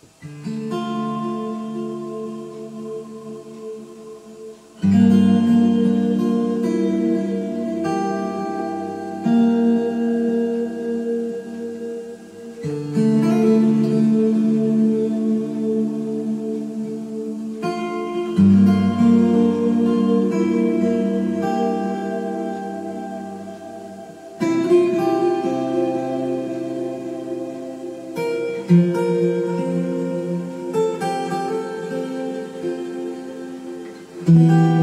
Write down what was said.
thank mm -hmm. you you.